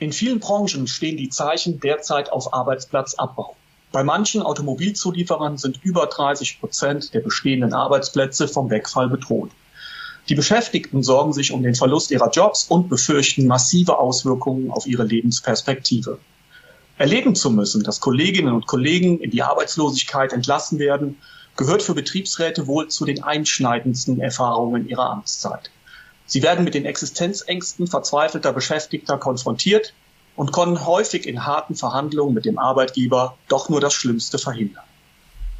In vielen Branchen stehen die Zeichen derzeit auf Arbeitsplatzabbau. Bei manchen Automobilzulieferern sind über 30 Prozent der bestehenden Arbeitsplätze vom Wegfall bedroht. Die Beschäftigten sorgen sich um den Verlust ihrer Jobs und befürchten massive Auswirkungen auf ihre Lebensperspektive. Erleben zu müssen, dass Kolleginnen und Kollegen in die Arbeitslosigkeit entlassen werden, gehört für Betriebsräte wohl zu den einschneidendsten Erfahrungen ihrer Amtszeit. Sie werden mit den Existenzängsten verzweifelter Beschäftigter konfrontiert und können häufig in harten Verhandlungen mit dem Arbeitgeber doch nur das Schlimmste verhindern.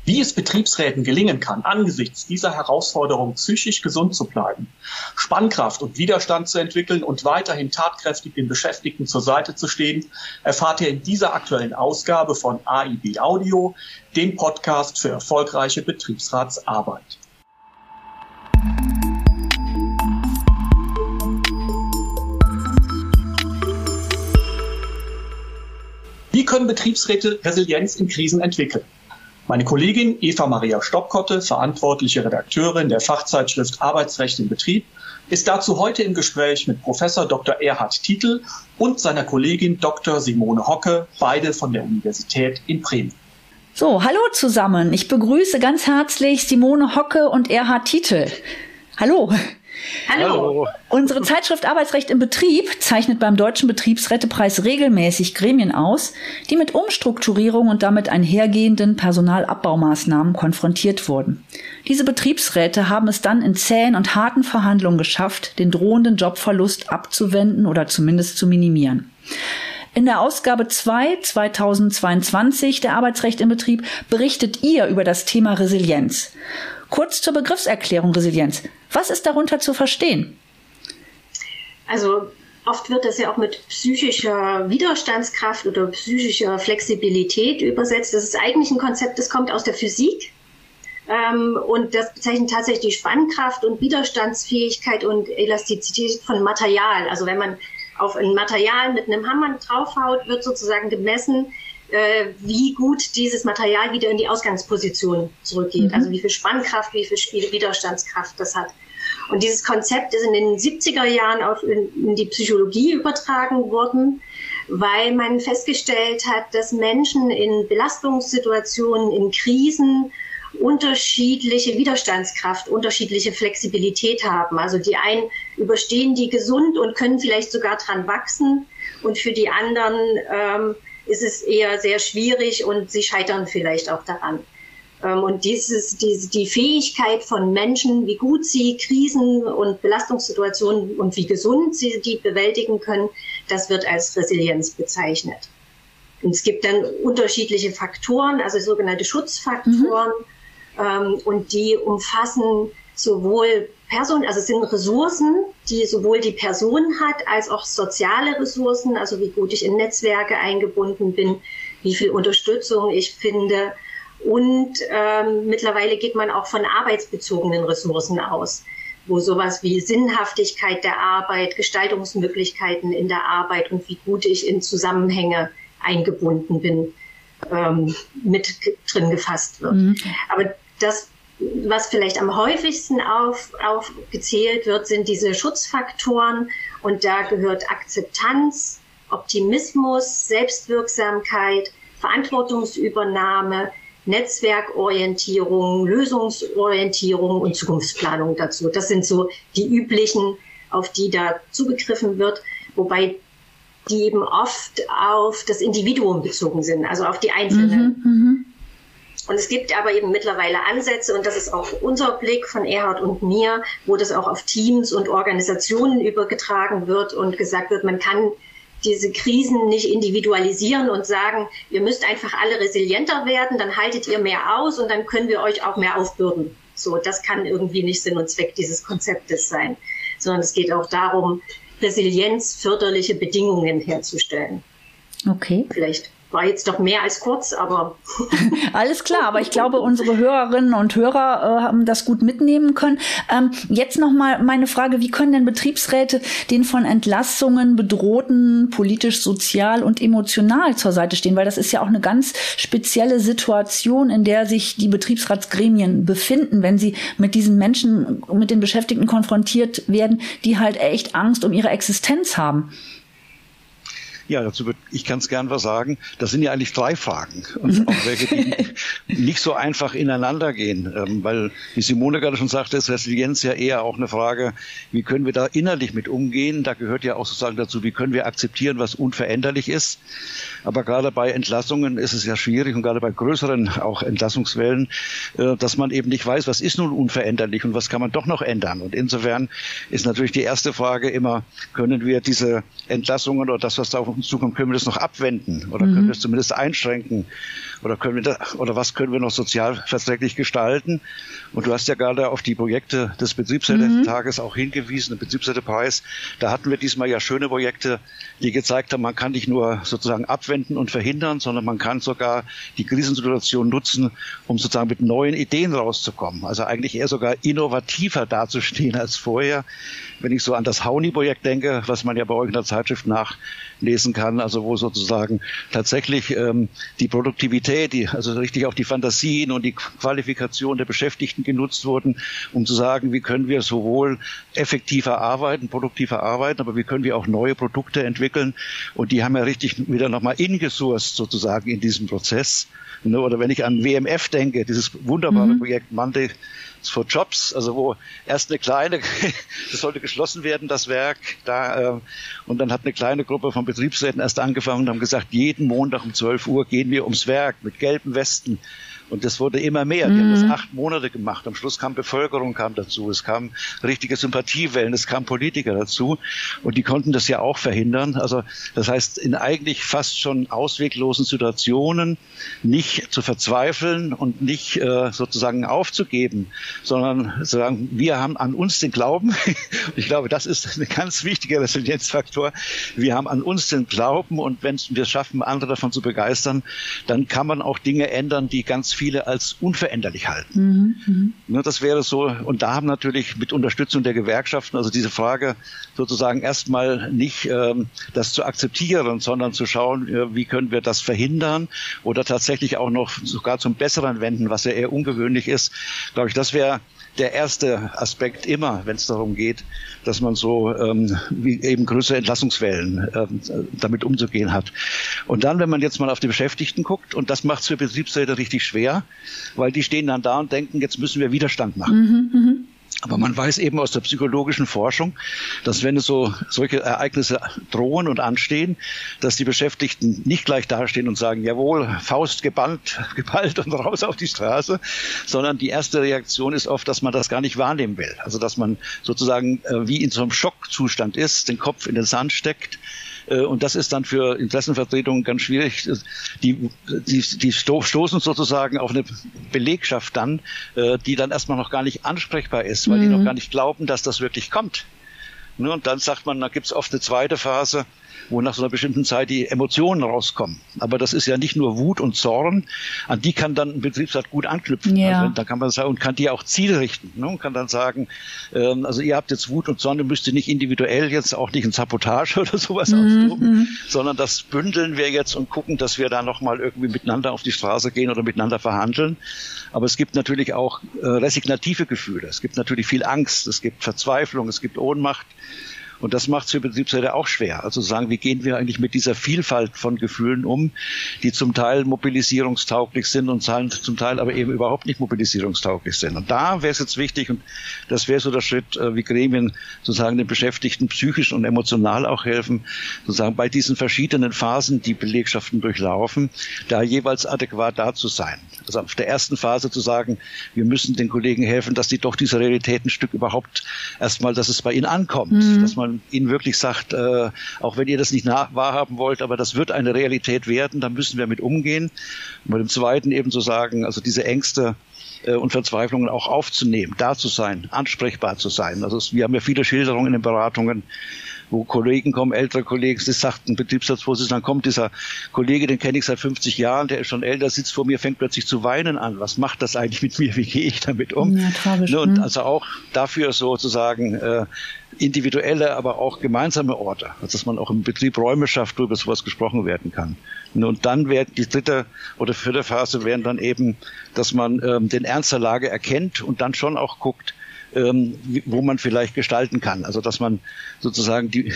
Wie es Betriebsräten gelingen kann, angesichts dieser Herausforderung psychisch gesund zu bleiben, Spannkraft und Widerstand zu entwickeln und weiterhin tatkräftig den Beschäftigten zur Seite zu stehen, erfahrt ihr in dieser aktuellen Ausgabe von AIB Audio, dem Podcast für erfolgreiche Betriebsratsarbeit. Können Betriebsräte Resilienz in Krisen entwickeln? Meine Kollegin Eva Maria Stoppkotte, verantwortliche Redakteurin der Fachzeitschrift Arbeitsrecht im Betrieb, ist dazu heute im Gespräch mit Professor Dr. Erhard Titel und seiner Kollegin Dr. Simone Hocke, beide von der Universität in Bremen. So, hallo zusammen. Ich begrüße ganz herzlich Simone Hocke und Erhard Titel. Hallo. Hallo. Unsere Zeitschrift Arbeitsrecht im Betrieb zeichnet beim Deutschen Betriebsrätepreis regelmäßig Gremien aus, die mit Umstrukturierung und damit einhergehenden Personalabbaumaßnahmen konfrontiert wurden. Diese Betriebsräte haben es dann in zähen und harten Verhandlungen geschafft, den drohenden Jobverlust abzuwenden oder zumindest zu minimieren. In der Ausgabe 2 2022 der Arbeitsrecht im Betrieb berichtet ihr über das Thema Resilienz. Kurz zur Begriffserklärung Resilienz. Was ist darunter zu verstehen? Also oft wird das ja auch mit psychischer Widerstandskraft oder psychischer Flexibilität übersetzt. Das ist eigentlich ein Konzept, das kommt aus der Physik. Ähm, und das bezeichnet tatsächlich Spannkraft und Widerstandsfähigkeit und Elastizität von Material. Also wenn man auf ein Material mit einem Hammer draufhaut, wird sozusagen gemessen, äh, wie gut dieses Material wieder in die Ausgangsposition zurückgeht. Mhm. Also wie viel Spannkraft, wie viel Widerstandskraft das hat. Und dieses Konzept ist in den 70er Jahren auch in, in die Psychologie übertragen worden, weil man festgestellt hat, dass Menschen in Belastungssituationen, in Krisen unterschiedliche Widerstandskraft, unterschiedliche Flexibilität haben. Also die einen überstehen die gesund und können vielleicht sogar dran wachsen und für die anderen ähm, ist es eher sehr schwierig und sie scheitern vielleicht auch daran. Ähm, und dieses, diese, die Fähigkeit von Menschen, wie gut sie Krisen und Belastungssituationen und wie gesund sie die bewältigen können, das wird als Resilienz bezeichnet. Und es gibt dann unterschiedliche Faktoren, also sogenannte Schutzfaktoren, mhm. ähm, und die umfassen sowohl Person, also es sind Ressourcen, die sowohl die Person hat, als auch soziale Ressourcen, also wie gut ich in Netzwerke eingebunden bin, wie viel Unterstützung ich finde. Und ähm, mittlerweile geht man auch von arbeitsbezogenen Ressourcen aus, wo sowas wie Sinnhaftigkeit der Arbeit, Gestaltungsmöglichkeiten in der Arbeit und wie gut ich in Zusammenhänge eingebunden bin, ähm, mit drin gefasst wird. Mhm. Aber das was vielleicht am häufigsten auf, aufgezählt wird, sind diese Schutzfaktoren. Und da gehört Akzeptanz, Optimismus, Selbstwirksamkeit, Verantwortungsübernahme, Netzwerkorientierung, Lösungsorientierung und Zukunftsplanung dazu. Das sind so die üblichen, auf die da zugegriffen wird, wobei die eben oft auf das Individuum bezogen sind, also auf die Einzelnen. Mhm, mhm. Und es gibt aber eben mittlerweile Ansätze, und das ist auch unser Blick von Erhard und mir, wo das auch auf Teams und Organisationen übergetragen wird und gesagt wird, man kann diese Krisen nicht individualisieren und sagen, ihr müsst einfach alle resilienter werden, dann haltet ihr mehr aus und dann können wir euch auch mehr aufbürden. So, das kann irgendwie nicht Sinn und Zweck dieses Konzeptes sein, sondern es geht auch darum, resilienzförderliche Bedingungen herzustellen. Okay. Vielleicht war jetzt doch mehr als kurz, aber. Alles klar, aber ich glaube, unsere Hörerinnen und Hörer äh, haben das gut mitnehmen können. Ähm, jetzt nochmal meine Frage, wie können denn Betriebsräte den von Entlassungen bedrohten politisch, sozial und emotional zur Seite stehen? Weil das ist ja auch eine ganz spezielle Situation, in der sich die Betriebsratsgremien befinden, wenn sie mit diesen Menschen, mit den Beschäftigten konfrontiert werden, die halt echt Angst um ihre Existenz haben. Ja, dazu würde ich ganz gern was sagen. Das sind ja eigentlich drei Fragen und auch welche, die nicht so einfach ineinander gehen, ähm, weil wie Simone gerade schon sagte, ist Resilienz ja eher auch eine Frage, wie können wir da innerlich mit umgehen? Da gehört ja auch sozusagen dazu, wie können wir akzeptieren, was unveränderlich ist. Aber gerade bei Entlassungen ist es ja schwierig und gerade bei größeren auch Entlassungswellen, äh, dass man eben nicht weiß, was ist nun unveränderlich und was kann man doch noch ändern. Und insofern ist natürlich die erste Frage immer, können wir diese Entlassungen oder das, was da auf uns zukommt, können wir das noch abwenden oder mhm. können wir es zumindest einschränken oder können wir da, oder was können wir noch sozialverträglich gestalten? Und du hast ja gerade auf die Projekte des Betriebsleitertages mhm. auch hingewiesen, den Betriebsleiterpreis. Da hatten wir diesmal ja schöne Projekte, die gezeigt haben, man kann nicht nur sozusagen abwenden und verhindern, sondern man kann sogar die Krisensituation nutzen, um sozusagen mit neuen Ideen rauszukommen. Also eigentlich eher sogar innovativer dazustehen als vorher. Wenn ich so an das Hauni-Projekt denke, was man ja bei euch in der Zeitschrift nachlesen kann, also wo sozusagen tatsächlich ähm, die Produktivität, die, also richtig auch die Fantasien und die Qualifikation der Beschäftigten genutzt wurden, um zu sagen, wie können wir sowohl effektiver arbeiten, produktiver arbeiten, aber wie können wir auch neue Produkte entwickeln. Und die haben ja richtig wieder nochmal ingesourced sozusagen in diesem Prozess. Ne, oder wenn ich an WMF denke, dieses wunderbare mhm. Projekt Monday for Jobs, also wo erst eine kleine, das sollte geschlossen werden, das Werk, da, äh, und dann hat eine kleine Gruppe von Betriebsräten erst angefangen und haben gesagt, jeden Montag um 12 Uhr gehen wir ums Werk mit gelben Westen und das wurde immer mehr. Die haben das mhm. acht Monate gemacht. Am Schluss kam Bevölkerung kam dazu. Es kamen richtige Sympathiewellen. Es kamen Politiker dazu. Und die konnten das ja auch verhindern. Also das heißt, in eigentlich fast schon ausweglosen Situationen nicht zu verzweifeln und nicht äh, sozusagen aufzugeben, sondern zu sagen, wir haben an uns den Glauben. ich glaube, das ist ein ganz wichtiger Resilienzfaktor. Wir haben an uns den Glauben und wenn wir es schaffen, andere davon zu begeistern, dann kann man auch Dinge ändern, die ganz viele als unveränderlich halten. Mhm, mhm, ne, das wäre so, und da haben natürlich mit Unterstützung der Gewerkschaften, also diese Frage sozusagen erstmal nicht ähm, das zu akzeptieren, sondern zu schauen, äh, wie können wir das verhindern oder tatsächlich auch noch sogar zum Besseren wenden, was ja eher ungewöhnlich ist. Glaube ich, das wäre der erste Aspekt immer, wenn es darum geht, dass man so ähm, wie eben größere Entlassungswellen ähm, damit umzugehen hat. Und dann, wenn man jetzt mal auf die Beschäftigten guckt, und das macht es für Betriebsräte richtig schwer, weil die stehen dann da und denken, jetzt müssen wir Widerstand machen. Mhm, mh. Aber man weiß eben aus der psychologischen Forschung, dass wenn es so solche Ereignisse drohen und anstehen, dass die Beschäftigten nicht gleich dastehen und sagen, jawohl, Faust gebannt, geballt und raus auf die Straße, sondern die erste Reaktion ist oft, dass man das gar nicht wahrnehmen will. Also dass man sozusagen äh, wie in so einem Schockzustand ist, den Kopf in den Sand steckt, und das ist dann für Interessenvertretungen ganz schwierig. Die, die, die stoßen sozusagen auf eine Belegschaft dann, äh, die dann erstmal noch gar nicht ansprechbar ist, weil mhm. die noch gar nicht glauben, dass das wirklich kommt. Ne, und dann sagt man, da gibt es oft eine zweite Phase, wo nach so einer bestimmten Zeit die Emotionen rauskommen. Aber das ist ja nicht nur Wut und Zorn, an die kann dann ein Betriebsrat gut anknüpfen. Ja. Also, da kann man sagen und kann die auch zielrichten. Ne? Und kann dann sagen, ähm, also ihr habt jetzt Wut und Zorn, ihr müsst ihr nicht individuell jetzt auch nicht in Sabotage oder sowas mhm. austoben, mhm. sondern das bündeln wir jetzt und gucken, dass wir da nochmal irgendwie miteinander auf die Straße gehen oder miteinander verhandeln. Aber es gibt natürlich auch äh, resignative Gefühle. Es gibt natürlich viel Angst, es gibt Verzweiflung, es gibt Ohnmacht. Und das macht es für Betriebsräte auch schwer. Also sagen, wie gehen wir eigentlich mit dieser Vielfalt von Gefühlen um, die zum Teil mobilisierungstauglich sind und zum Teil aber eben überhaupt nicht mobilisierungstauglich sind. Und da wäre es jetzt wichtig, und das wäre so der Schritt, äh, wie Gremien sozusagen den Beschäftigten psychisch und emotional auch helfen, sozusagen bei diesen verschiedenen Phasen, die Belegschaften durchlaufen, da jeweils adäquat da zu sein. Also auf der ersten Phase zu sagen, wir müssen den Kollegen helfen, dass die doch diese Realität ein Stück überhaupt erstmal, dass es bei ihnen ankommt, mhm. dass man man ihnen wirklich sagt, äh, auch wenn ihr das nicht wahrhaben wollt, aber das wird eine Realität werden, dann müssen wir mit umgehen. Und bei dem zweiten eben zu sagen, also diese Ängste äh, und Verzweiflungen auch aufzunehmen, da zu sein, ansprechbar zu sein. Also es, wir haben ja viele Schilderungen in den Beratungen, wo Kollegen kommen, ältere Kollegen, das sagt ein Betriebsratsvorsitzender, dann kommt dieser Kollege, den kenne ich seit 50 Jahren, der ist schon älter, sitzt vor mir, fängt plötzlich zu weinen an. Was macht das eigentlich mit mir? Wie gehe ich damit um? Ja, tragisch, ne, und hm. also auch dafür sozusagen äh, individuelle, aber auch gemeinsame Orte, also dass man auch im Betrieb Räume schafft, wo über sowas gesprochen werden kann. Und dann wäre die dritte oder vierte Phase wären dann eben, dass man ähm, den Ernst der Lage erkennt und dann schon auch guckt, ähm, wo man vielleicht gestalten kann. Also dass man sozusagen die,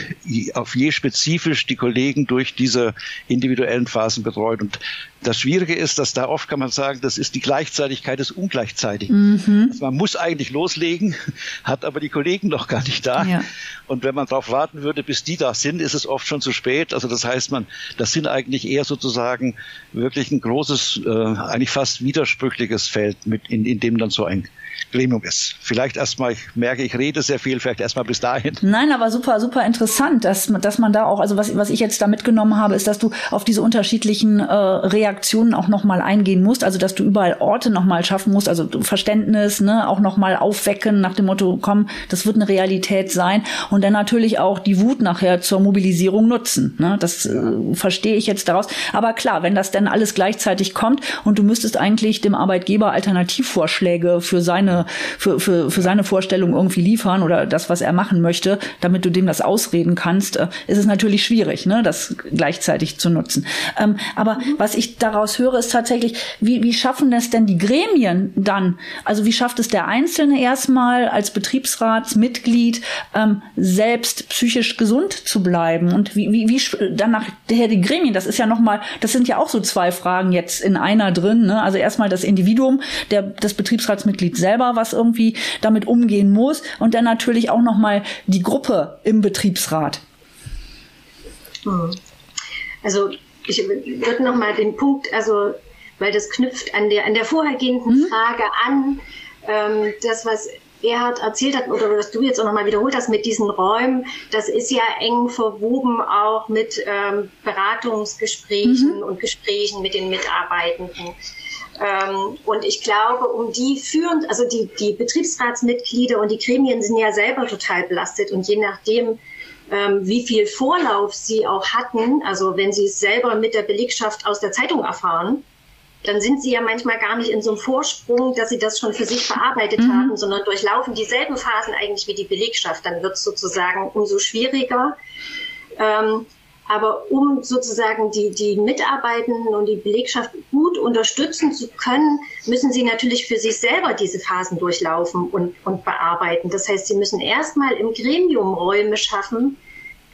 auf je spezifisch die Kollegen durch diese individuellen Phasen betreut. Und das Schwierige ist, dass da oft kann man sagen, das ist die Gleichzeitigkeit des Ungleichzeitigen. Mhm. Also man muss eigentlich loslegen, hat aber die Kollegen noch gar nicht da. Ja. Und wenn man darauf warten würde, bis die da sind, ist es oft schon zu spät. Also das heißt, man, das sind eigentlich eher sozusagen wirklich ein großes, äh, eigentlich fast widersprüchliches Feld, mit in, in dem dann so ein Gremium ist. Vielleicht erstmal, ich merke, ich rede sehr viel, vielleicht erstmal bis dahin. Nein, aber super, super interessant, dass, dass man da auch, also was, was ich jetzt da mitgenommen habe, ist, dass du auf diese unterschiedlichen äh, Reaktionen auch nochmal eingehen musst, also dass du überall Orte nochmal schaffen musst, also Verständnis, ne, auch nochmal aufwecken nach dem Motto, komm, das wird eine Realität sein und dann natürlich auch die Wut nachher zur Mobilisierung nutzen. Ne? Das äh, verstehe ich jetzt daraus. Aber klar, wenn das dann alles gleichzeitig kommt und du müsstest eigentlich dem Arbeitgeber Alternativvorschläge für seine für, für, für seine Vorstellung irgendwie liefern oder das, was er machen möchte, damit du dem das ausreden kannst, äh, ist es natürlich schwierig, ne, das gleichzeitig zu nutzen. Ähm, aber was ich daraus höre, ist tatsächlich, wie, wie schaffen das denn die Gremien dann? Also wie schafft es der Einzelne erstmal als Betriebsratsmitglied ähm, selbst psychisch gesund zu bleiben? Und wie, wie, wie dann nachher die Gremien, das ist ja nochmal, das sind ja auch so zwei Fragen jetzt in einer drin. Ne? Also erstmal das Individuum, der, das Betriebsratsmitglied selber, was irgendwie damit umgehen muss und dann natürlich auch noch mal die Gruppe im Betriebsrat. Hm. Also ich würde noch mal den Punkt, also weil das knüpft an der an der vorhergehenden mhm. Frage an, ähm, das was Erhard erzählt hat oder was du jetzt auch nochmal wiederholt hast mit diesen Räumen, das ist ja eng verwoben auch mit ähm, Beratungsgesprächen mhm. und Gesprächen mit den Mitarbeitenden. Ähm, und ich glaube, um die führend, also die, die Betriebsratsmitglieder und die Gremien sind ja selber total belastet und je nachdem, ähm, wie viel Vorlauf sie auch hatten, also wenn sie es selber mit der Belegschaft aus der Zeitung erfahren, dann sind sie ja manchmal gar nicht in so einem Vorsprung, dass sie das schon für sich verarbeitet mhm. haben, sondern durchlaufen dieselben Phasen eigentlich wie die Belegschaft. Dann wird es sozusagen umso schwieriger. Ähm, aber um sozusagen die, die Mitarbeitenden und die Belegschaft gut unterstützen zu können, müssen sie natürlich für sich selber diese Phasen durchlaufen und, und bearbeiten. Das heißt, sie müssen erstmal im Gremium Räume schaffen,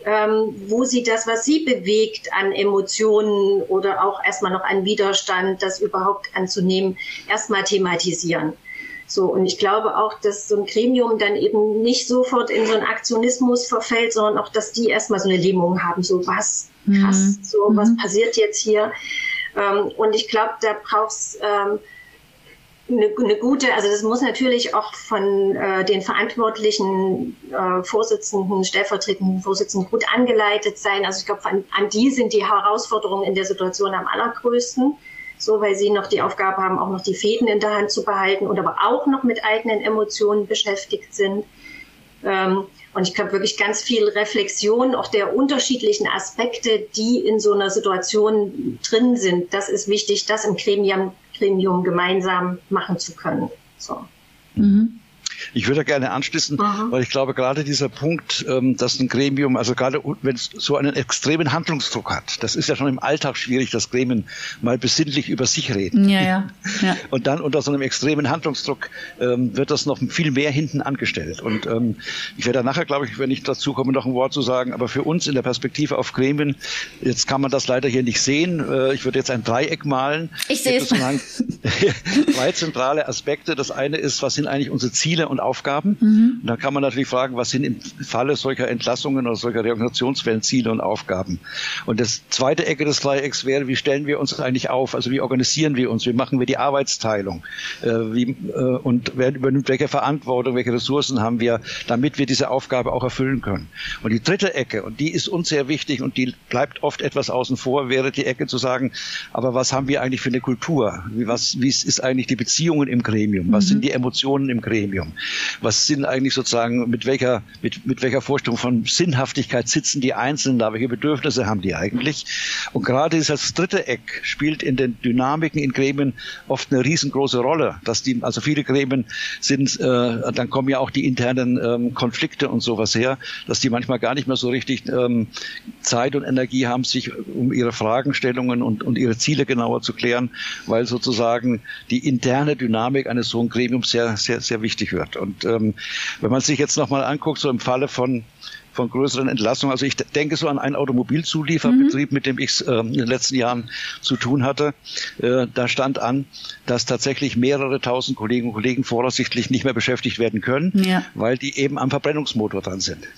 ähm, wo sie das, was sie bewegt an Emotionen oder auch erstmal noch an Widerstand, das überhaupt anzunehmen, erstmal thematisieren. So, und ich glaube auch, dass so ein Gremium dann eben nicht sofort in so einen Aktionismus verfällt, sondern auch, dass die erstmal so eine Lähmung haben, so was krass, mhm. so was mhm. passiert jetzt hier. Ähm, und ich glaube, da braucht's ähm, eine, eine gute, also das muss natürlich auch von äh, den verantwortlichen äh, Vorsitzenden, stellvertretenden Vorsitzenden gut angeleitet sein. Also ich glaube, an, an die sind die Herausforderungen in der Situation am allergrößten so weil sie noch die Aufgabe haben, auch noch die Fäden in der Hand zu behalten und aber auch noch mit eigenen Emotionen beschäftigt sind. Ähm, und ich glaube wirklich ganz viel Reflexion auch der unterschiedlichen Aspekte, die in so einer Situation drin sind. Das ist wichtig, das im Gremium, Gremium gemeinsam machen zu können. So. Mhm. Ich würde gerne anschließen, Aha. weil ich glaube, gerade dieser Punkt, ähm, dass ein Gremium, also gerade wenn es so einen extremen Handlungsdruck hat, das ist ja schon im Alltag schwierig, dass Gremien mal besinnlich über sich reden. Ja, ja. ja. Und dann unter so einem extremen Handlungsdruck ähm, wird das noch viel mehr hinten angestellt. Und ähm, ich werde nachher, glaube ich, wenn ich dazu komme, noch ein Wort zu sagen, aber für uns in der Perspektive auf Gremien, jetzt kann man das leider hier nicht sehen. Äh, ich würde jetzt ein Dreieck malen. Ich sehe es. Zwei zentrale Aspekte. Das eine ist, was sind eigentlich unsere Ziele und Aufgaben. Mhm. Und da kann man natürlich fragen, was sind im Falle solcher Entlassungen oder solcher Reorganisationswellen Ziele und Aufgaben. Und das zweite Ecke des Dreiecks wäre, wie stellen wir uns eigentlich auf? Also wie organisieren wir uns? Wie machen wir die Arbeitsteilung? Äh, wie, äh, und wer übernimmt welche Verantwortung, welche Ressourcen haben wir, damit wir diese Aufgabe auch erfüllen können? Und die dritte Ecke, und die ist uns sehr wichtig und die bleibt oft etwas außen vor, wäre die Ecke zu sagen, aber was haben wir eigentlich für eine Kultur? Wie, was, wie ist eigentlich die Beziehungen im Gremium? Was mhm. sind die Emotionen im Gremium? Was sind eigentlich sozusagen, mit welcher, mit, mit welcher Vorstellung von Sinnhaftigkeit sitzen die Einzelnen da? Welche Bedürfnisse haben die eigentlich? Und gerade dieses dritte Eck spielt in den Dynamiken in Gremien oft eine riesengroße Rolle. Dass die, also viele Gremien sind, äh, dann kommen ja auch die internen ähm, Konflikte und sowas her, dass die manchmal gar nicht mehr so richtig ähm, Zeit und Energie haben, sich um ihre Fragestellungen und, und ihre Ziele genauer zu klären, weil sozusagen die interne Dynamik eines so ein Gremiums sehr, sehr, sehr wichtig wird. Und ähm, wenn man sich jetzt nochmal anguckt, so im Falle von von größeren Entlassungen. Also ich denke so an einen Automobilzulieferbetrieb, mhm. mit dem ich äh, in den letzten Jahren zu tun hatte. Äh, da stand an, dass tatsächlich mehrere tausend Kolleginnen und Kollegen voraussichtlich nicht mehr beschäftigt werden können, ja. weil die eben am Verbrennungsmotor dran sind.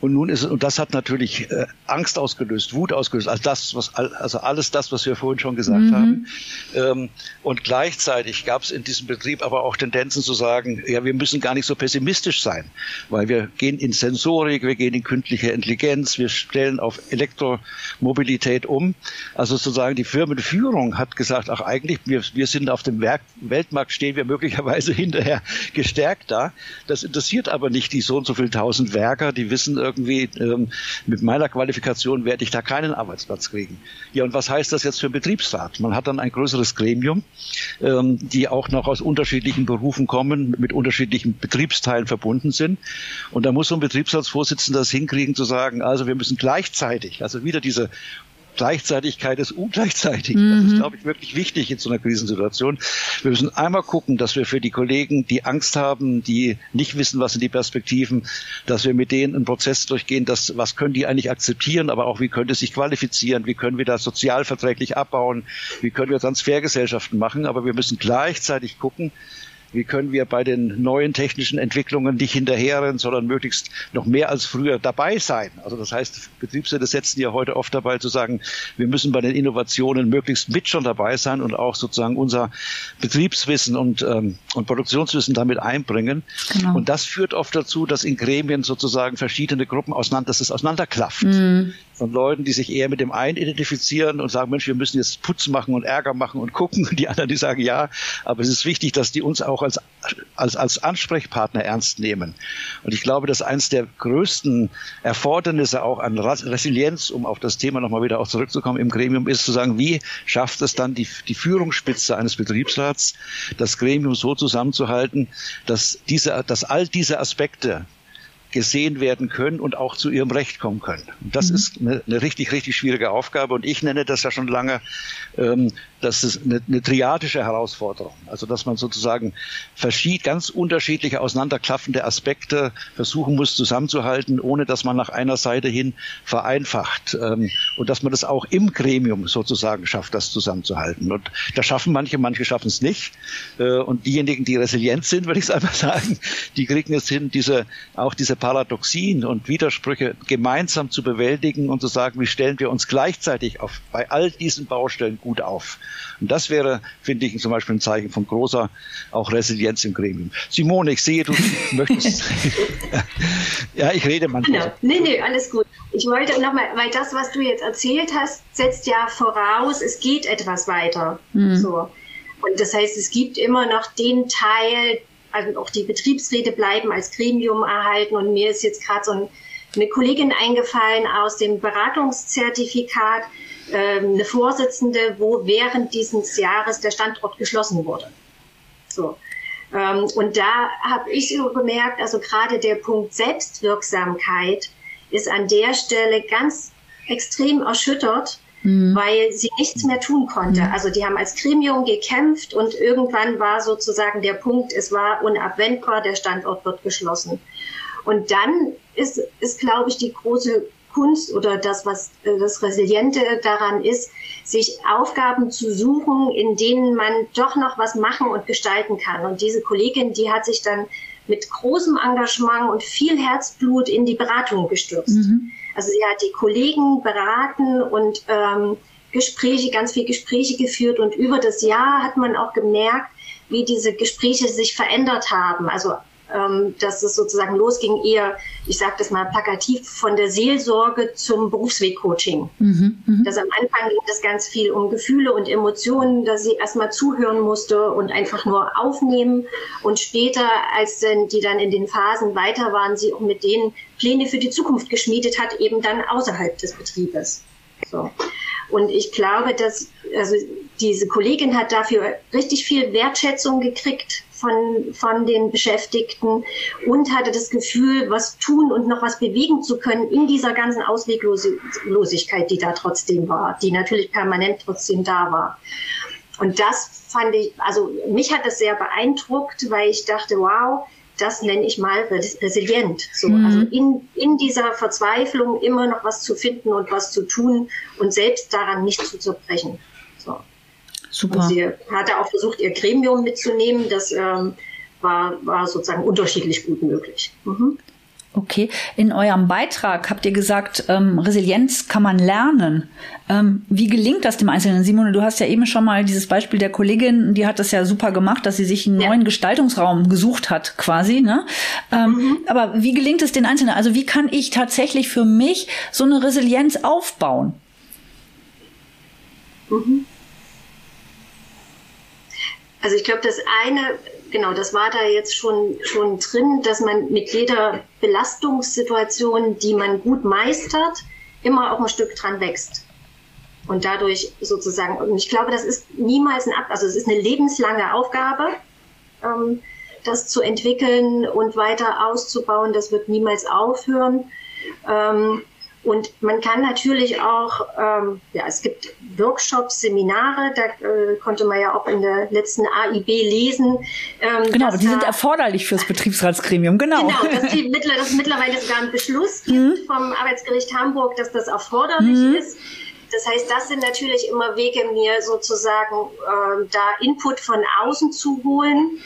Und nun ist es, und das hat natürlich äh, Angst ausgelöst, Wut ausgelöst, also das, was, also alles das, was wir vorhin schon gesagt mhm. haben. Ähm, und gleichzeitig gab es in diesem Betrieb aber auch Tendenzen zu sagen, ja, wir müssen gar nicht so pessimistisch sein, weil wir gehen in Sensorik, wir gehen in künstliche Intelligenz, wir stellen auf Elektromobilität um. Also sozusagen die Firmenführung hat gesagt, ach eigentlich, wir, wir sind auf dem Werk, Weltmarkt, stehen wir möglicherweise hinterher gestärkt da. Das interessiert aber nicht die so und so viel tausend Werker, die wissen irgendwie, ähm, mit meiner Qualifikation werde ich da keinen Arbeitsplatz kriegen. Ja, und was heißt das jetzt für Betriebsrat? Man hat dann ein größeres Gremium, ähm, die auch noch aus unterschiedlichen Berufen kommen, mit unterschiedlichen Betriebsteilen verbunden sind. Und da muss so ein Betriebsratsvorsitzender das hinkriegen zu sagen, also wir müssen gleichzeitig, also wieder diese Gleichzeitigkeit ist ungleichzeitig. Mhm. Das ist, mhm. glaube ich, wirklich wichtig in so einer Krisensituation. Wir müssen einmal gucken, dass wir für die Kollegen, die Angst haben, die nicht wissen, was sind die Perspektiven, dass wir mit denen einen Prozess durchgehen, dass, was können die eigentlich akzeptieren, aber auch wie können sie sich qualifizieren, wie können wir das sozialverträglich abbauen, wie können wir Transfergesellschaften machen, aber wir müssen gleichzeitig gucken, wie können wir bei den neuen technischen Entwicklungen nicht hinterherrennen, sondern möglichst noch mehr als früher dabei sein. Also das heißt, Betriebsräte setzen ja heute oft dabei zu sagen, wir müssen bei den Innovationen möglichst mit schon dabei sein und auch sozusagen unser Betriebswissen und, ähm, und Produktionswissen damit einbringen. Genau. Und das führt oft dazu, dass in Gremien sozusagen verschiedene Gruppen auseinander, dass es auseinanderklafft. Mhm von Leuten, die sich eher mit dem einen identifizieren und sagen, Mensch, wir müssen jetzt Putz machen und Ärger machen und gucken. Und die anderen, die sagen, ja, aber es ist wichtig, dass die uns auch als, als, als Ansprechpartner ernst nehmen. Und ich glaube, dass eines der größten Erfordernisse auch an Resilienz, um auf das Thema nochmal wieder auch zurückzukommen im Gremium, ist zu sagen, wie schafft es dann die, die Führungsspitze eines Betriebsrats, das Gremium so zusammenzuhalten, dass diese, dass all diese Aspekte, gesehen werden können und auch zu ihrem Recht kommen können. Und das mhm. ist eine, eine, richtig, richtig schwierige Aufgabe und ich nenne das ja schon lange ähm, das ist eine, eine triadische Herausforderung. Also dass man sozusagen verschied, ganz unterschiedliche auseinanderklaffende Aspekte versuchen muss zusammenzuhalten, ohne dass man nach einer Seite hin vereinfacht. Ähm, und dass man das auch im Gremium sozusagen schafft, das zusammenzuhalten. Und da schaffen manche, manche schaffen es nicht. Äh, und diejenigen, die resilient sind, würde ich es einfach sagen, die kriegen es hin, diese, auch diese Paradoxien und Widersprüche gemeinsam zu bewältigen und zu sagen, wie stellen wir uns gleichzeitig auf, bei all diesen Baustellen gut auf. Und das wäre, finde ich, zum Beispiel ein Zeichen von großer auch Resilienz im Gremium. Simone, ich sehe, du möchtest. ja, ich rede manchmal. Genau. Nee, nee, alles gut. Ich wollte nochmal, weil das, was du jetzt erzählt hast, setzt ja voraus, es geht etwas weiter. Mhm. So. Und das heißt, es gibt immer noch den Teil, also auch die Betriebsräte bleiben als Gremium erhalten. Und mir ist jetzt gerade so ein, eine Kollegin eingefallen aus dem Beratungszertifikat, ähm, eine Vorsitzende, wo während dieses Jahres der Standort geschlossen wurde. So. Ähm, und da habe ich so gemerkt, also gerade der Punkt Selbstwirksamkeit ist an der Stelle ganz extrem erschüttert, mhm. weil sie nichts mehr tun konnte. Mhm. Also die haben als Gremium gekämpft und irgendwann war sozusagen der Punkt, es war unabwendbar, der Standort wird geschlossen. Und dann ist, ist glaube ich, die große Kunst oder das, was äh, das Resiliente daran ist, sich Aufgaben zu suchen, in denen man doch noch was machen und gestalten kann. Und diese Kollegin, die hat sich dann mit großem Engagement und viel Herzblut in die Beratung gestürzt. Mhm. Also sie hat die Kollegen beraten und ähm, Gespräche, ganz viele Gespräche geführt und über das Jahr hat man auch gemerkt, wie diese Gespräche sich verändert haben. Also ähm, dass es sozusagen losging, eher, ich sage das mal plakativ, von der Seelsorge zum Berufswegcoaching. Mhm, mh. Dass am Anfang ging das ganz viel um Gefühle und Emotionen, dass sie erstmal zuhören musste und einfach nur aufnehmen. Und später, als dann, die dann in den Phasen weiter waren, sie auch mit denen Pläne für die Zukunft geschmiedet hat, eben dann außerhalb des Betriebes. So. Und ich glaube, dass also diese Kollegin hat dafür richtig viel Wertschätzung gekriegt von, von den Beschäftigten und hatte das Gefühl, was tun und noch was bewegen zu können in dieser ganzen Ausweglosigkeit, die da trotzdem war, die natürlich permanent trotzdem da war. Und das fand ich, also mich hat das sehr beeindruckt, weil ich dachte, wow, das nenne ich mal resilient. So, mhm. Also in, in dieser Verzweiflung immer noch was zu finden und was zu tun und selbst daran nicht zu zerbrechen. Super. Und sie hatte auch versucht, ihr Gremium mitzunehmen. Das ähm, war, war sozusagen unterschiedlich gut möglich. Mhm. Okay, in eurem Beitrag habt ihr gesagt, ähm, Resilienz kann man lernen. Ähm, wie gelingt das dem Einzelnen? Simone, du hast ja eben schon mal dieses Beispiel der Kollegin, die hat das ja super gemacht, dass sie sich einen ja. neuen Gestaltungsraum gesucht hat, quasi. Ne? Ähm, mhm. Aber wie gelingt es den Einzelnen? Also wie kann ich tatsächlich für mich so eine Resilienz aufbauen? Mhm. Also ich glaube, das eine genau, das war da jetzt schon, schon drin, dass man mit jeder Belastungssituation, die man gut meistert, immer auch ein Stück dran wächst. Und dadurch sozusagen, und ich glaube, das ist niemals ein Ab, also es ist eine lebenslange Aufgabe, ähm, das zu entwickeln und weiter auszubauen. Das wird niemals aufhören. Ähm, und man kann natürlich auch, ähm, ja, es gibt Workshops, Seminare, da äh, konnte man ja auch in der letzten AIB lesen. Ähm, genau, die da, sind erforderlich fürs Betriebsratsgremium, genau. Genau, dass, die, dass mittlerweile sogar ein Beschluss gibt mhm. vom Arbeitsgericht Hamburg, dass das erforderlich mhm. ist. Das heißt, das sind natürlich immer Wege, mir sozusagen äh, da Input von außen zu holen.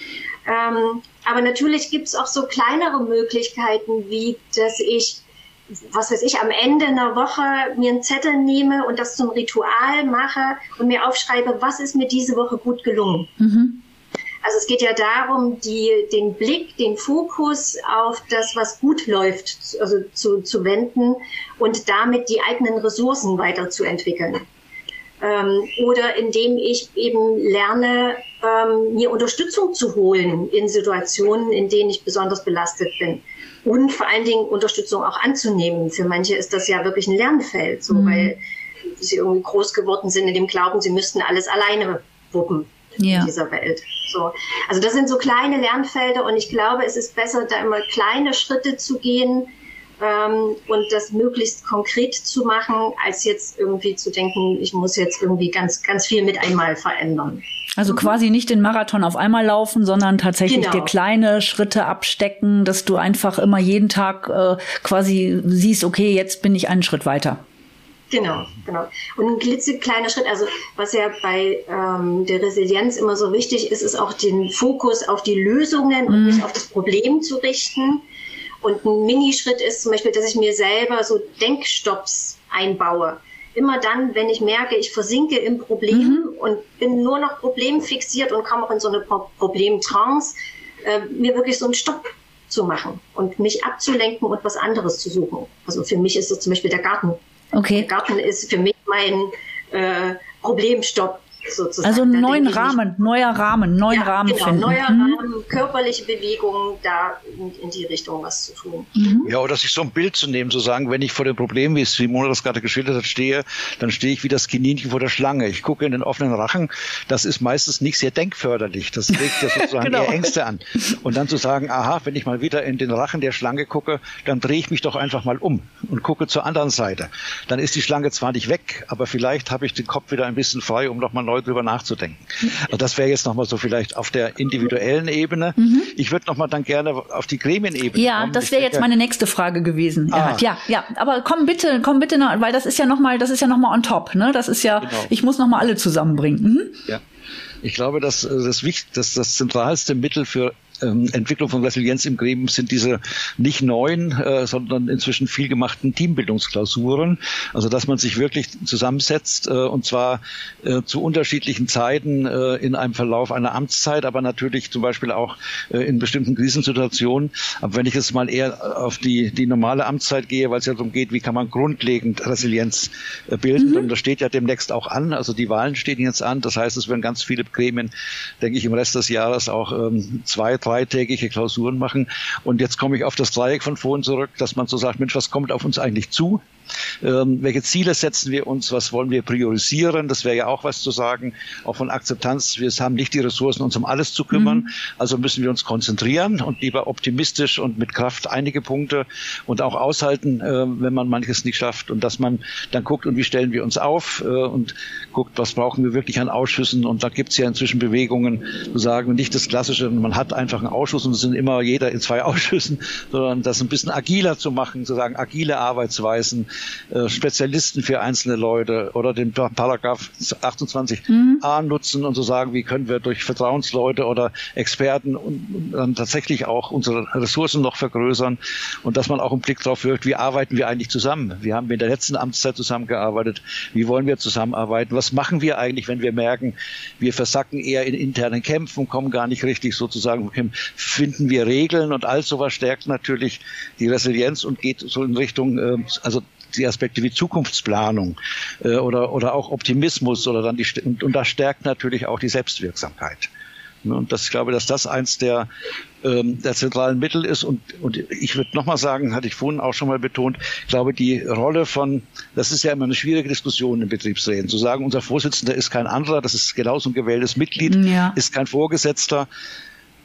Ähm, aber natürlich gibt es auch so kleinere Möglichkeiten, wie dass ich was weiß ich, am Ende einer Woche mir einen Zettel nehme und das zum Ritual mache und mir aufschreibe, was ist mir diese Woche gut gelungen. Mhm. Also es geht ja darum, die, den Blick, den Fokus auf das, was gut läuft, also zu, zu wenden und damit die eigenen Ressourcen weiterzuentwickeln. Ähm, oder indem ich eben lerne, ähm, mir Unterstützung zu holen in Situationen, in denen ich besonders belastet bin und vor allen Dingen Unterstützung auch anzunehmen. Für manche ist das ja wirklich ein Lernfeld, so, mhm. weil sie irgendwie groß geworden sind in dem Glauben, sie müssten alles alleine wuppen ja. in dieser Welt. So. Also das sind so kleine Lernfelder und ich glaube, es ist besser, da immer kleine Schritte zu gehen ähm, und das möglichst konkret zu machen, als jetzt irgendwie zu denken, ich muss jetzt irgendwie ganz, ganz viel mit einmal verändern. Also mhm. quasi nicht den Marathon auf einmal laufen, sondern tatsächlich genau. dir kleine Schritte abstecken, dass du einfach immer jeden Tag äh, quasi siehst, okay, jetzt bin ich einen Schritt weiter. Genau, genau. Und ein klitzekleiner Schritt, also was ja bei ähm, der Resilienz immer so wichtig ist, ist auch den Fokus auf die Lösungen und mhm. nicht auf das Problem zu richten. Und ein Minischritt ist zum Beispiel, dass ich mir selber so Denkstops einbaue immer dann, wenn ich merke, ich versinke im Problem mhm. und bin nur noch problemfixiert und komme auch in so eine Pro Problemtrance, äh, mir wirklich so einen Stopp zu machen und mich abzulenken und was anderes zu suchen. Also für mich ist das zum Beispiel der Garten. Okay. Der Garten ist für mich mein äh, Problemstopp sozusagen. Also einen neuen Rahmen, neuer Rahmen, neuen ja, Rahmen genau, finden. Neuer mhm. Rahmen, körperliche Bewegungen, da in, in, die Richtung was zu tun. Mhm. Ja, oder sich so ein Bild zu nehmen, zu sagen, wenn ich vor dem Problem, wie Simone das gerade geschildert hat, stehe, dann stehe ich wie das Kaninchen vor der Schlange. Ich gucke in den offenen Rachen. Das ist meistens nicht sehr denkförderlich. Das regt ja sozusagen genau. eher Ängste an. Und dann zu sagen, aha, wenn ich mal wieder in den Rachen der Schlange gucke, dann drehe ich mich doch einfach mal um und gucke zur anderen Seite. Dann ist die Schlange zwar nicht weg, aber vielleicht habe ich den Kopf wieder ein bisschen frei, um nochmal neu neu drüber nachzudenken. Also das wäre jetzt nochmal so vielleicht auf der individuellen Ebene. Mhm. Ich würde nochmal dann gerne auf die Gremienebene Ja, kommen. das wäre jetzt meine nächste Frage gewesen. Ah. Ja, ja, aber komm bitte, komm bitte, noch, weil das ist ja nochmal, das ist ja nochmal on top, ne? Das ist ja, genau. ich muss nochmal alle zusammenbringen. Mhm. Ja. Ich glaube, dass äh, das, das, das zentralste Mittel für ähm, Entwicklung von Resilienz im Gremium sind diese nicht neuen, äh, sondern inzwischen viel gemachten Teambildungsklausuren. Also dass man sich wirklich zusammensetzt äh, und zwar äh, zu unterschiedlichen Zeiten äh, in einem Verlauf einer Amtszeit, aber natürlich zum Beispiel auch äh, in bestimmten Krisensituationen. Aber wenn ich jetzt mal eher auf die, die normale Amtszeit gehe, weil es ja darum geht, wie kann man grundlegend Resilienz äh, bilden, mhm. und das steht ja demnächst auch an, also die Wahlen stehen jetzt an, das heißt, es werden ganz viele Gremien, denke ich, im Rest des Jahres auch ähm, zwei, drei dreitägige Klausuren machen. Und jetzt komme ich auf das Dreieck von vorhin zurück, dass man so sagt, Mensch, was kommt auf uns eigentlich zu? Ähm, welche Ziele setzen wir uns? Was wollen wir priorisieren? Das wäre ja auch was zu sagen. Auch von Akzeptanz. Wir haben nicht die Ressourcen, uns um alles zu kümmern. Mhm. Also müssen wir uns konzentrieren und lieber optimistisch und mit Kraft einige Punkte und auch aushalten, äh, wenn man manches nicht schafft. Und dass man dann guckt, und wie stellen wir uns auf äh, und guckt, was brauchen wir wirklich an Ausschüssen. Und da gibt es ja inzwischen Bewegungen, zu sagen, nicht das Klassische, man hat einfach einen Ausschuss und es sind immer jeder in zwei Ausschüssen, sondern das ein bisschen agiler zu machen, zu sagen, agile Arbeitsweisen, äh, Spezialisten für einzelne Leute oder den Paragraph 28a mhm. nutzen und zu sagen, wie können wir durch Vertrauensleute oder Experten und, dann tatsächlich auch unsere Ressourcen noch vergrößern und dass man auch einen Blick darauf wirkt, wie arbeiten wir eigentlich zusammen? Wir haben in der letzten Amtszeit zusammengearbeitet. Wie wollen wir zusammenarbeiten? Was machen wir eigentlich, wenn wir merken, wir versacken eher in internen Kämpfen, kommen gar nicht richtig sozusagen, finden wir Regeln und all sowas stärkt natürlich die Resilienz und geht so in Richtung, äh, also die Aspekte wie Zukunftsplanung äh, oder, oder auch Optimismus oder dann die, und, und das stärkt natürlich auch die Selbstwirksamkeit. Ne, und das, ich glaube, dass das eins der, ähm, der zentralen Mittel ist. Und, und ich würde nochmal sagen, hatte ich vorhin auch schon mal betont, ich glaube, die Rolle von, das ist ja immer eine schwierige Diskussion im Betriebsräten, zu sagen, unser Vorsitzender ist kein anderer, das ist genauso ein gewähltes Mitglied, ja. ist kein Vorgesetzter.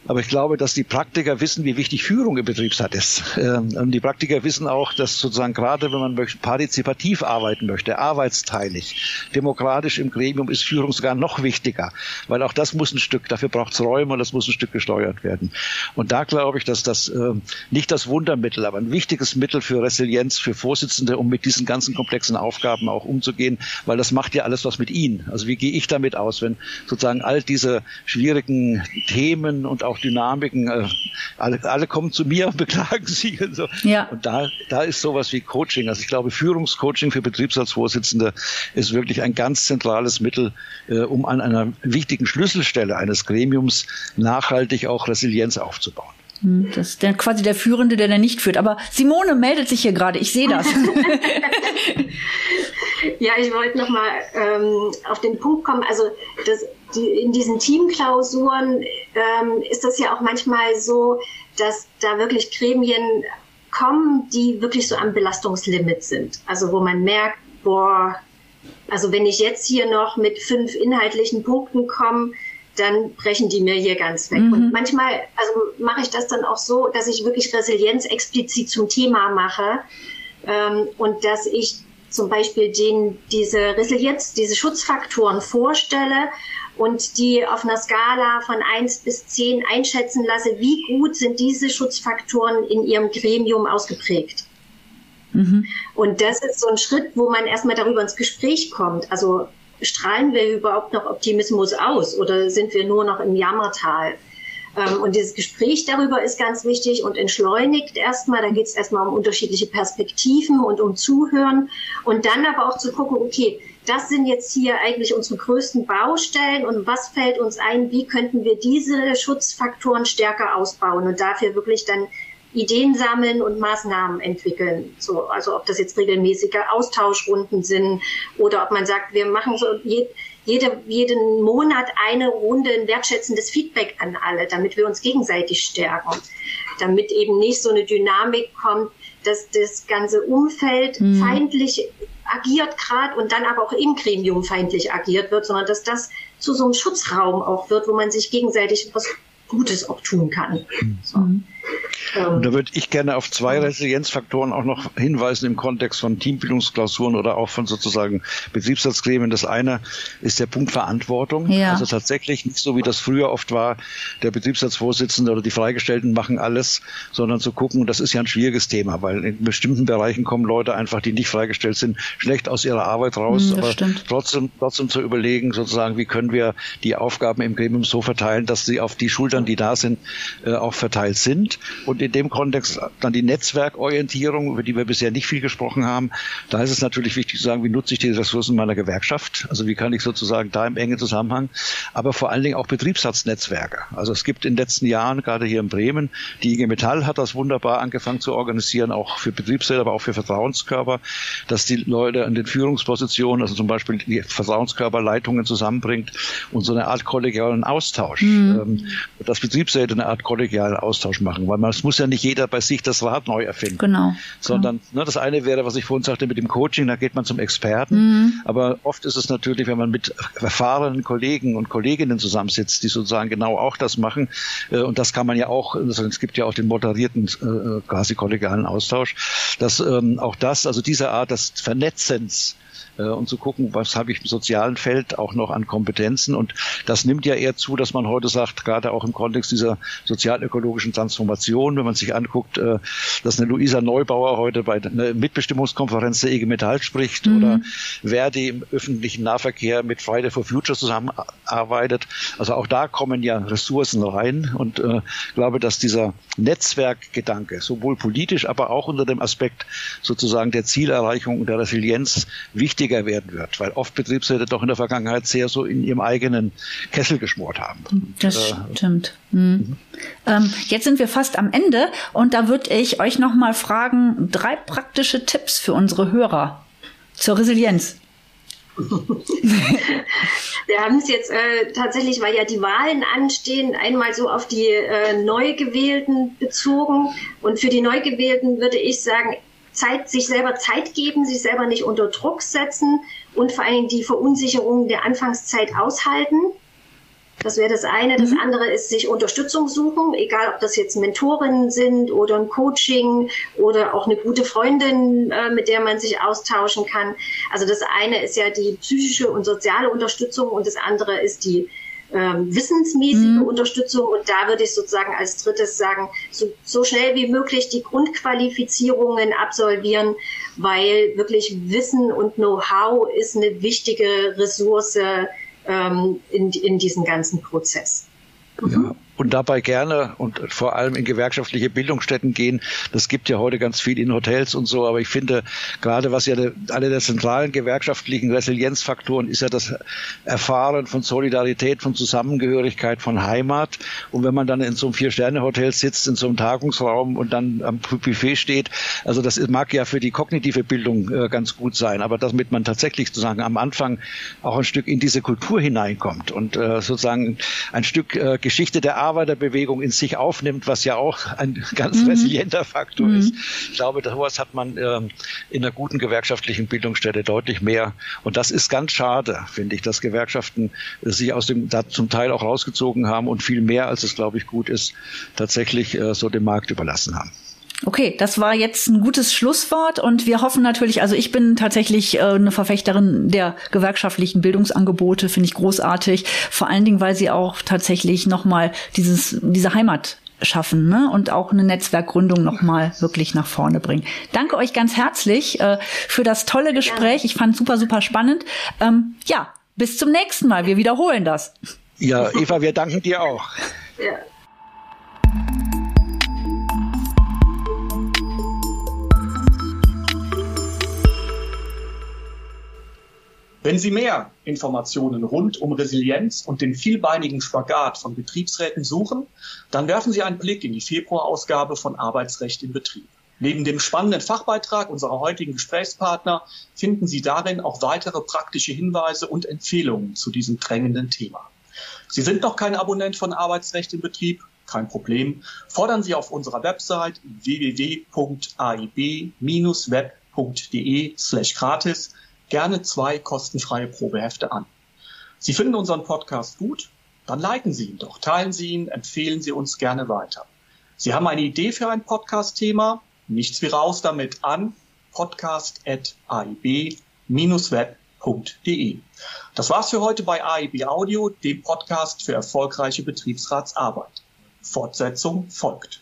Aber ich glaube, dass die Praktiker wissen, wie wichtig Führung im Betriebsrat ist. Ähm, und die Praktiker wissen auch, dass sozusagen gerade, wenn man partizipativ arbeiten möchte, arbeitsteilig, demokratisch im Gremium, ist Führung sogar noch wichtiger. Weil auch das muss ein Stück, dafür braucht es Räume und das muss ein Stück gesteuert werden. Und da glaube ich, dass das äh, nicht das Wundermittel, aber ein wichtiges Mittel für Resilienz, für Vorsitzende, um mit diesen ganzen komplexen Aufgaben auch umzugehen, weil das macht ja alles was mit ihnen. Also wie gehe ich damit aus, wenn sozusagen all diese schwierigen Themen und auch Dynamiken. Äh, alle, alle kommen zu mir und beklagen sich und so. Ja. Und da, da ist sowas wie Coaching. Also ich glaube, Führungscoaching für Betriebsratsvorsitzende ist wirklich ein ganz zentrales Mittel, äh, um an einer wichtigen Schlüsselstelle eines Gremiums nachhaltig auch Resilienz aufzubauen. Hm, das ist der, quasi der Führende, der dann nicht führt. Aber Simone meldet sich hier gerade. Ich sehe das. ja, ich wollte noch mal ähm, auf den Punkt kommen. Also das, die, in diesen Teamklausuren ähm, ist das ja auch manchmal so, dass da wirklich Gremien kommen, die wirklich so am Belastungslimit sind. Also wo man merkt, boah, also wenn ich jetzt hier noch mit fünf inhaltlichen Punkten komme, dann brechen die mir hier ganz weg. Mhm. Und manchmal, also mache ich das dann auch so, dass ich wirklich Resilienz explizit zum Thema mache ähm, und dass ich zum Beispiel den, diese Resilienz, diese Schutzfaktoren vorstelle und die auf einer Skala von eins bis zehn einschätzen lasse, wie gut sind diese Schutzfaktoren in ihrem Gremium ausgeprägt. Mhm. Und das ist so ein Schritt, wo man erstmal darüber ins Gespräch kommt. Also strahlen wir überhaupt noch Optimismus aus oder sind wir nur noch im Jammertal? Ähm, und dieses Gespräch darüber ist ganz wichtig und entschleunigt erstmal. Da geht es erstmal um unterschiedliche Perspektiven und um Zuhören. Und dann aber auch zu gucken, okay, das sind jetzt hier eigentlich unsere größten Baustellen und was fällt uns ein, wie könnten wir diese Schutzfaktoren stärker ausbauen und dafür wirklich dann Ideen sammeln und Maßnahmen entwickeln. So, also ob das jetzt regelmäßige Austauschrunden sind oder ob man sagt, wir machen so je, jede, jeden Monat eine Runde ein wertschätzendes Feedback an alle, damit wir uns gegenseitig stärken, damit eben nicht so eine Dynamik kommt, dass das ganze Umfeld mhm. feindlich agiert gerade und dann aber auch im Gremium feindlich agiert wird, sondern dass das zu so einem Schutzraum auch wird, wo man sich gegenseitig was Gutes auch tun kann. So. Ähm, und da würde ich gerne auf zwei Resilienzfaktoren auch noch hinweisen im Kontext von Teambildungsklausuren oder auch von sozusagen Betriebsratsgremien. Das eine ist der Punkt Verantwortung. Ja. Also tatsächlich nicht so, wie das früher oft war, der Betriebsratsvorsitzende oder die Freigestellten machen alles, sondern zu gucken, das ist ja ein schwieriges Thema, weil in bestimmten Bereichen kommen Leute einfach, die nicht freigestellt sind, schlecht aus ihrer Arbeit raus. Mhm, aber stimmt. trotzdem, trotzdem zu überlegen, sozusagen, wie können wir die Aufgaben im Gremium so verteilen, dass sie auf die Schultern, die da sind, äh, auch verteilt sind Und in dem Kontext dann die Netzwerkorientierung, über die wir bisher nicht viel gesprochen haben. Da ist es natürlich wichtig zu sagen, wie nutze ich die Ressourcen meiner Gewerkschaft? Also wie kann ich sozusagen da im engen Zusammenhang, aber vor allen Dingen auch Betriebsratsnetzwerke. Also es gibt in den letzten Jahren, gerade hier in Bremen, die IG Metall hat das wunderbar angefangen zu organisieren, auch für Betriebsräte, aber auch für Vertrauenskörper, dass die Leute an den Führungspositionen, also zum Beispiel die Vertrauenskörperleitungen zusammenbringt und so eine Art kollegialen Austausch, mhm. ähm, dass Betriebsräte eine Art kollegialen Austausch machen, weil man es muss ja nicht jeder bei sich das Rad neu erfinden, genau. sondern genau. Ne, das eine wäre, was ich vorhin sagte mit dem Coaching, da geht man zum Experten, mhm. aber oft ist es natürlich, wenn man mit erfahrenen Kollegen und Kolleginnen zusammensitzt, die sozusagen genau auch das machen, äh, und das kann man ja auch, also es gibt ja auch den moderierten äh, quasi kollegialen Austausch, dass ähm, auch das, also diese Art des Vernetzens äh, und zu gucken, was habe ich im sozialen Feld auch noch an Kompetenzen. Und das nimmt ja eher zu, dass man heute sagt, gerade auch im Kontext dieser sozialökologischen Transformation, wenn man sich anguckt, äh, dass eine Luisa Neubauer heute bei einer Mitbestimmungskonferenz der IG Metall spricht mhm. oder Verdi im öffentlichen Nahverkehr mit Friday for Future zusammenarbeitet. Also auch da kommen ja Ressourcen rein und äh, glaube, dass dieser Netzwerkgedanke sowohl politisch, aber auch unter dem Aspekt sozusagen der Zielerreichung und der Resilienz wichtig wichtiger werden wird, weil oft Betriebsräte doch in der Vergangenheit sehr so in ihrem eigenen Kessel geschmort haben. Das äh, stimmt. Mhm. Mhm. Ähm, jetzt sind wir fast am Ende und da würde ich euch noch mal fragen, drei praktische Tipps für unsere Hörer zur Resilienz. Wir haben es jetzt äh, tatsächlich, weil ja die Wahlen anstehen, einmal so auf die äh, Neugewählten bezogen. Und für die Neugewählten würde ich sagen, Zeit, sich selber Zeit geben, sich selber nicht unter Druck setzen und vor allem die Verunsicherung der Anfangszeit aushalten. Das wäre das eine. Das mhm. andere ist sich Unterstützung suchen, egal ob das jetzt Mentorinnen sind oder ein Coaching oder auch eine gute Freundin, äh, mit der man sich austauschen kann. Also das eine ist ja die psychische und soziale Unterstützung und das andere ist die ähm, wissensmäßige mhm. Unterstützung. Und da würde ich sozusagen als drittes sagen, so, so schnell wie möglich die Grundqualifizierungen absolvieren, weil wirklich Wissen und Know-how ist eine wichtige Ressource ähm, in, in diesem ganzen Prozess. Mhm. Ja und dabei gerne und vor allem in gewerkschaftliche Bildungsstätten gehen. Das gibt ja heute ganz viel in Hotels und so, aber ich finde gerade was ja de, eine der zentralen gewerkschaftlichen Resilienzfaktoren ist ja das Erfahren von Solidarität, von Zusammengehörigkeit, von Heimat. Und wenn man dann in so einem Vier-Sterne-Hotel sitzt, in so einem Tagungsraum und dann am Buffet steht, also das mag ja für die kognitive Bildung äh, ganz gut sein, aber damit man tatsächlich sozusagen am Anfang auch ein Stück in diese Kultur hineinkommt und äh, sozusagen ein Stück äh, Geschichte der Arbeit Arbeiterbewegung in sich aufnimmt, was ja auch ein ganz mhm. resilienter Faktor mhm. ist. Ich glaube, sowas hat man ähm, in einer guten gewerkschaftlichen Bildungsstätte deutlich mehr. Und das ist ganz schade, finde ich, dass Gewerkschaften sich aus dem da zum Teil auch rausgezogen haben und viel mehr, als es, glaube ich, gut ist, tatsächlich äh, so dem Markt überlassen haben. Okay, das war jetzt ein gutes Schlusswort und wir hoffen natürlich, also ich bin tatsächlich äh, eine Verfechterin der gewerkschaftlichen Bildungsangebote, finde ich großartig, vor allen Dingen, weil sie auch tatsächlich nochmal dieses, diese Heimat schaffen ne? und auch eine Netzwerkgründung nochmal wirklich nach vorne bringen. Danke euch ganz herzlich äh, für das tolle Gespräch. Ich fand super, super spannend. Ähm, ja, bis zum nächsten Mal. Wir wiederholen das. Ja, Eva, wir danken dir auch. Ja. Wenn Sie mehr Informationen rund um Resilienz und den vielbeinigen Spagat von Betriebsräten suchen, dann werfen Sie einen Blick in die Februarausgabe von Arbeitsrecht im Betrieb. Neben dem spannenden Fachbeitrag unserer heutigen Gesprächspartner finden Sie darin auch weitere praktische Hinweise und Empfehlungen zu diesem drängenden Thema. Sie sind noch kein Abonnent von Arbeitsrecht im Betrieb? Kein Problem. Fordern Sie auf unserer Website www.aib-web.de slash gratis gerne zwei kostenfreie Probehefte an. Sie finden unseren Podcast gut? Dann liken Sie ihn doch, teilen Sie ihn, empfehlen Sie uns gerne weiter. Sie haben eine Idee für ein Podcast-Thema? Nichts wie raus damit an podcast.aib-web.de. Das war's für heute bei AIB Audio, dem Podcast für erfolgreiche Betriebsratsarbeit. Fortsetzung folgt.